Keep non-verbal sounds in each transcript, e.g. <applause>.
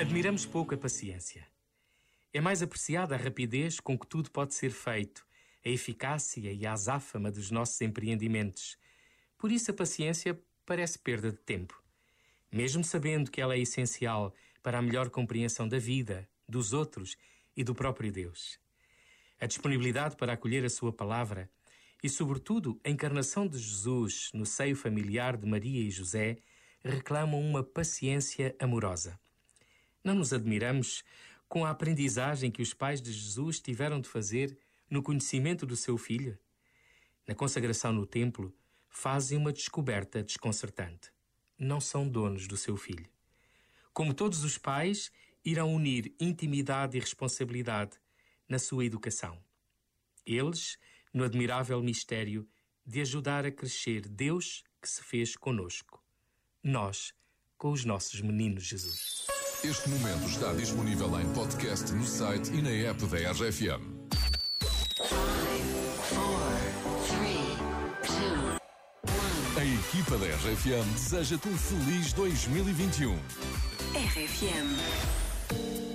Admiramos pouco a paciência. É mais apreciada a rapidez com que tudo pode ser feito, a eficácia e a azáfama dos nossos empreendimentos. Por isso a paciência parece perda de tempo. Mesmo sabendo que ela é essencial para a melhor compreensão da vida, dos outros e do próprio Deus. A disponibilidade para acolher a sua palavra e, sobretudo, a encarnação de Jesus no seio familiar de Maria e José reclamam uma paciência amorosa. Não nos admiramos com a aprendizagem que os pais de Jesus tiveram de fazer no conhecimento do seu filho? Na consagração no templo, fazem uma descoberta desconcertante. Não são donos do seu filho. Como todos os pais, irão unir intimidade e responsabilidade na sua educação. Eles, no admirável mistério de ajudar a crescer Deus que se fez conosco. Nós, com os nossos meninos Jesus. Este momento está disponível em podcast no site e na app da RFM. A equipa da RFM deseja-te um feliz 2021. RFM.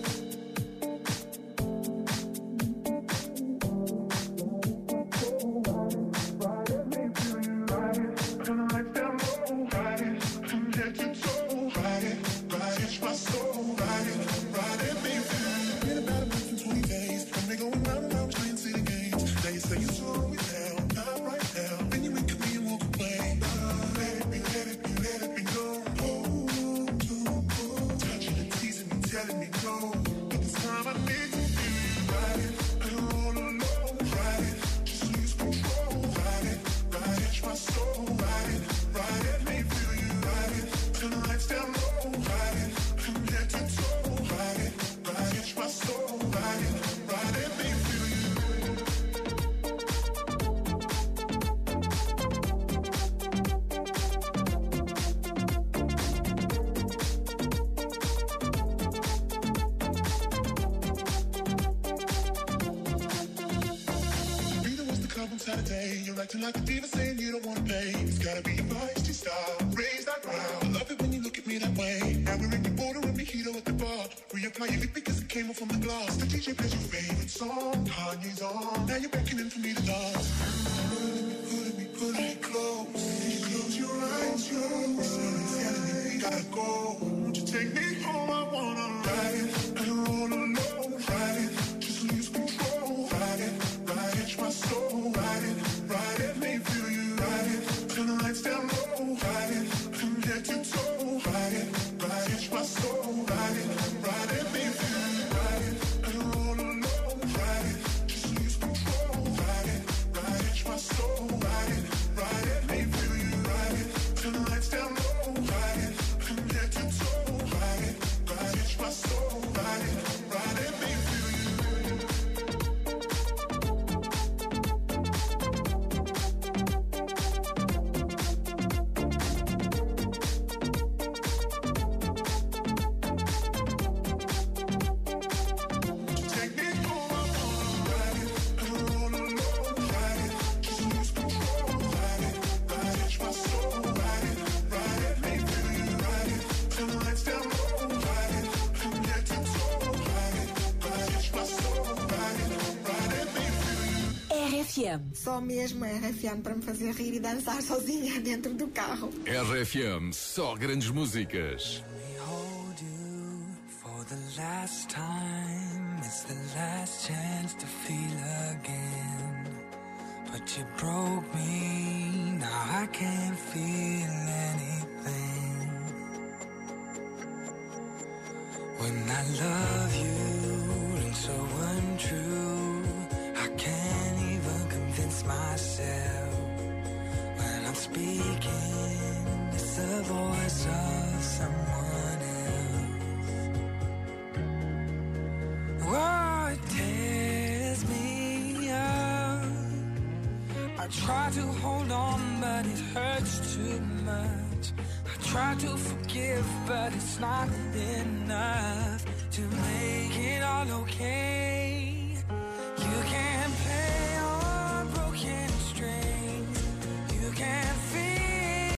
Saturday. You're acting like a diva saying you don't wanna pay. It's gotta be your feisty style. Raise Reapply your because it came off from the glass. The DJ plays your favorite song. Kanye's on. Now you're beckoning for me to dance. Pulling me, pulling me, pulling me close. Close your eyes, me we gotta go. Won't you take me home? RFM. Só mesmo a RFM para me fazer rir e dançar sozinha <laughs> dentro do carro. RFM, só grandes músicas. the last time. It's the last chance to feel again. But you broke me, now I can't feel anything. When I love you I try to hold on, but it hurts too much. I try to forgive, but it's not enough to make it all okay.